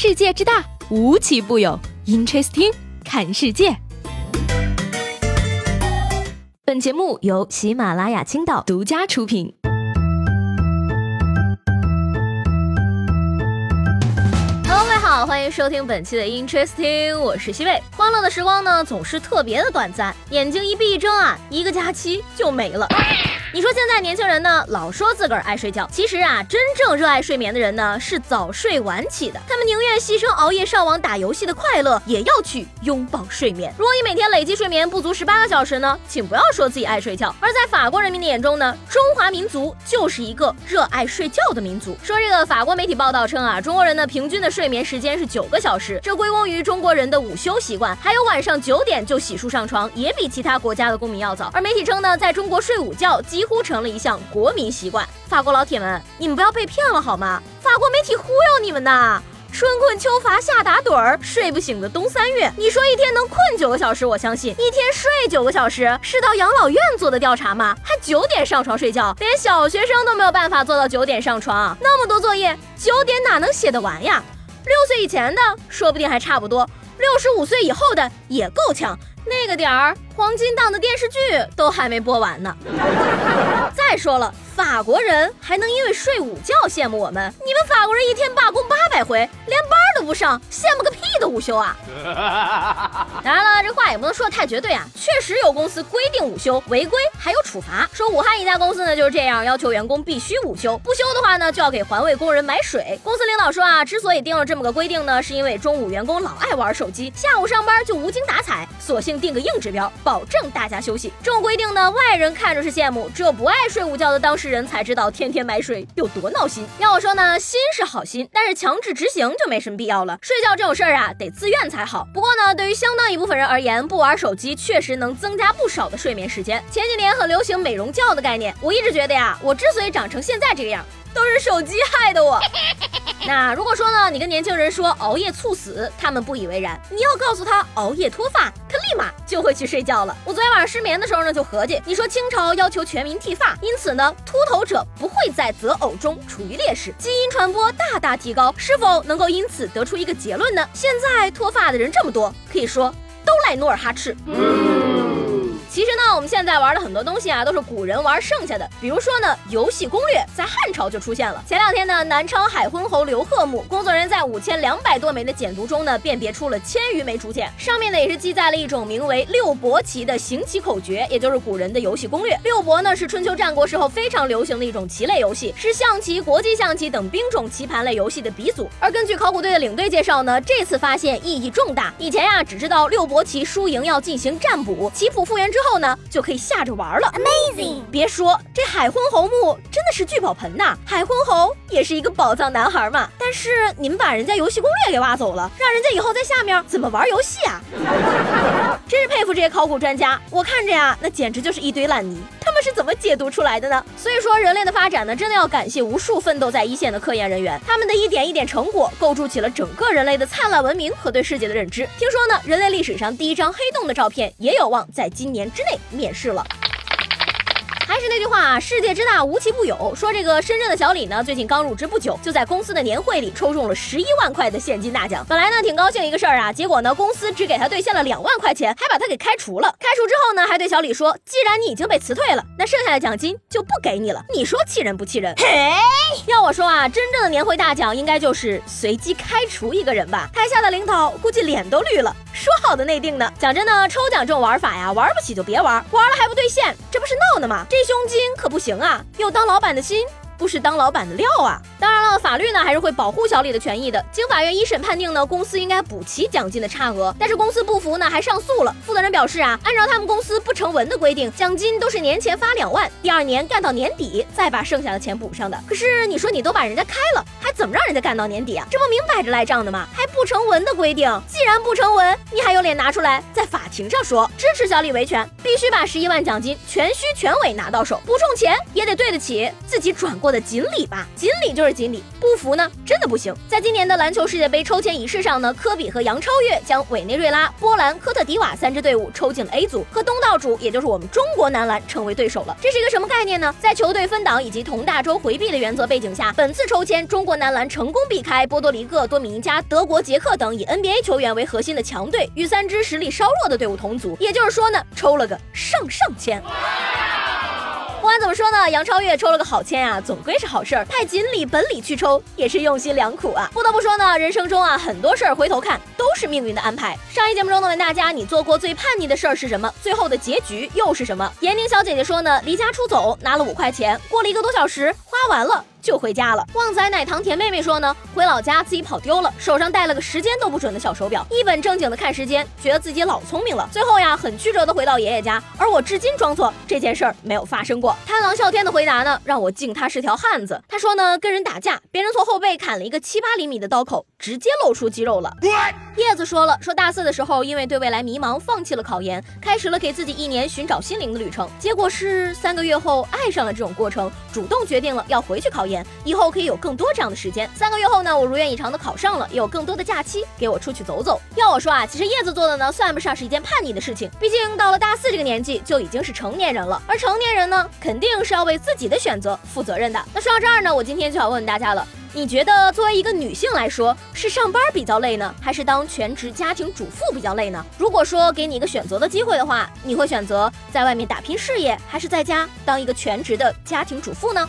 世界之大，无奇不有。Interesting，看世界。本节目由喜马拉雅青岛独家出品。Hello，各位好，欢迎收听本期的 Interesting，我是西贝。欢乐的时光呢，总是特别的短暂，眼睛一闭一睁啊，一个假期就没了。你说现在年轻人呢，老说自个儿爱睡觉，其实啊，真正热爱睡眠的人呢，是早睡晚起的。他们宁愿牺牲熬夜上网打游戏的快乐，也要去拥抱睡眠。如果你每天累计睡眠不足十八个小时呢，请不要说自己爱睡觉。而在法国人民的眼中呢，中华民族就是一个热爱睡觉的民族。说这个法国媒体报道称啊，中国人的平均的睡眠时间是九个小时，这归功于中国人的午休习惯，还有晚上九点就洗漱上床，也比其他国家的公民要早。而媒体称呢，在中国睡午觉几乎成了一项国民习惯。法国老铁们，你们不要被骗了好吗？法国媒体忽悠你们呐！春困秋乏夏打盹儿，睡不醒的冬三月。你说一天能困九个小时，我相信；一天睡九个小时，是到养老院做的调查吗？还九点上床睡觉，连小学生都没有办法做到九点上床。那么多作业，九点哪能写得完呀？六岁以前的说不定还差不多，六十五岁以后的也够呛。那个点儿，黄金档的电视剧都还没播完呢。再说了，法国人还能因为睡午觉羡慕我们？你们法国人一天罢工八百回，连班都不上，羡慕个屁的午休啊！当然了，这话也不能说的太绝对啊。确实有公司规定午休，违规还有处罚。说武汉一家公司呢就是这样，要求员工必须午休，不休的话呢就要给环卫工人买水。公司领导说啊，之所以定了这么个规定呢，是因为中午员工老爱玩手机，下午上班就无精打采，索性定个硬指标，保证大家休息。这种规定呢，外人看着是羡慕，只有不爱睡午觉的当事人才知道天天买水有多闹心。要我说呢，心是好心，但是强制执行就没什么必要了。睡觉这种事儿啊，得自愿才好。不过呢，对于相当一部分人而言，不玩手机确实能增加不少的睡眠时间。前几年很流行美容觉的概念，我一直觉得呀，我之所以长成现在这个样，都是手机害的我。那如果说呢，你跟年轻人说熬夜猝死，他们不以为然。你要告诉他熬夜脱发，立马就会去睡觉了。我昨天晚上失眠的时候呢，就合计，你说清朝要求全民剃发，因此呢，秃头者不会在择偶中处于劣势，基因传播大大提高，是否能够因此得出一个结论呢？现在脱发的人这么多，可以说都赖努尔哈赤。其实呢，我们现在玩的很多东西啊，都是古人玩剩下的。比如说呢，游戏攻略在汉朝就出现了。前两天呢，南昌海昏侯刘贺墓工作人员在五千两百多枚的简牍中呢，辨别出了千余枚竹简，上面呢也是记载了一种名为六博棋的行棋口诀，也就是古人的游戏攻略。六博呢是春秋战国时候非常流行的一种棋类游戏，是象棋、国际象棋等兵种棋盘类游戏的鼻祖。而根据考古队的领队介绍呢，这次发现意义重大。以前呀，只知道六博棋输赢要进行占卜，棋谱复原之后呢，就可以下着玩了。Amazing！别说这海昏侯墓真的是聚宝盆呐，海昏侯也是一个宝藏男孩嘛。但是你们把人家游戏攻略给挖走了，让人家以后在下面怎么玩游戏啊？真是佩服这些考古专家，我看着呀，那简直就是一堆烂泥。是怎么解读出来的呢？所以说，人类的发展呢，真的要感谢无数奋斗在一线的科研人员，他们的一点一点成果，构筑起了整个人类的灿烂文明和对世界的认知。听说呢，人类历史上第一张黑洞的照片也有望在今年之内面世了。那句话，世界之大无奇不有。说这个深圳的小李呢，最近刚入职不久，就在公司的年会里抽中了十一万块的现金大奖。本来呢挺高兴一个事儿啊，结果呢公司只给他兑现了两万块钱，还把他给开除了。开除之后呢，还对小李说，既然你已经被辞退了，那剩下的奖金就不给你了。你说气人不气人？嘿，要我说啊，真正的年会大奖应该就是随机开除一个人吧。台下的领导估计脸都绿了。说好的内定呢？讲真呢，抽奖这种玩法呀，玩不起就别玩，玩了还不兑现，是闹呢吗？这胸襟可不行啊！有当老板的心。不是当老板的料啊！当然了，法律呢还是会保护小李的权益的。经法院一审判定呢，公司应该补齐奖金的差额，但是公司不服呢，还上诉了。负责人表示啊，按照他们公司不成文的规定，奖金都是年前发两万，第二年干到年底再把剩下的钱补上的。可是你说你都把人家开了，还怎么让人家干到年底啊？这不明摆着赖账的吗？还不成文的规定。既然不成文，你还有脸拿出来在法庭上说支持小李维权？必须把十一万奖金全虚全伪拿到手，不冲钱也得对得起自己转过的锦鲤吧？锦鲤就是锦鲤，不服呢真的不行。在今年的篮球世界杯抽签仪式上呢，科比和杨超越将委内瑞拉、波兰、科特迪瓦三支队伍抽进了 A 组，和东道主也就是我们中国男篮成为对手了。这是一个什么概念呢？在球队分档以及同大洲回避的原则背景下，本次抽签中国男篮成功避开波多黎各、多米尼加、德国、杰克等以 NBA 球员为核心的强队，与三支实力稍弱的队伍同组。也就是说呢，抽了个上上签。不管怎么说呢，杨超越抽了个好签啊，总归是好事儿。派锦鲤本鲤去抽，也是用心良苦啊。不得不说呢，人生中啊，很多事儿回头看都是命运的安排。上一节目中呢，问大家你做过最叛逆的事儿是什么？最后的结局又是什么？闫宁小姐姐说呢，离家出走，拿了五块钱，过了一个多小时，花完了。就回家了。旺仔奶糖甜妹妹说呢，回老家自己跑丢了，手上戴了个时间都不准的小手表，一本正经的看时间，觉得自己老聪明了。最后呀，很曲折的回到爷爷家，而我至今装作这件事儿没有发生过。贪狼啸天的回答呢，让我敬他是条汉子。他说呢，跟人打架，别人从后背砍了一个七八厘米的刀口，直接露出肌肉了。叶子说了，说大四的时候，因为对未来迷茫，放弃了考研，开始了给自己一年寻找心灵的旅程。结果是三个月后爱上了这种过程，主动决定了要回去考研。以后可以有更多这样的时间。三个月后呢，我如愿以偿的考上了，也有更多的假期给我出去走走。要我说啊，其实叶子做的呢，算不上是一件叛逆的事情。毕竟到了大四这个年纪，就已经是成年人了。而成年人呢，肯定是要为自己的选择负责任的。那说到这儿呢，我今天就要问问大家了，你觉得作为一个女性来说，是上班比较累呢，还是当全职家庭主妇比较累呢？如果说给你一个选择的机会的话，你会选择在外面打拼事业，还是在家当一个全职的家庭主妇呢？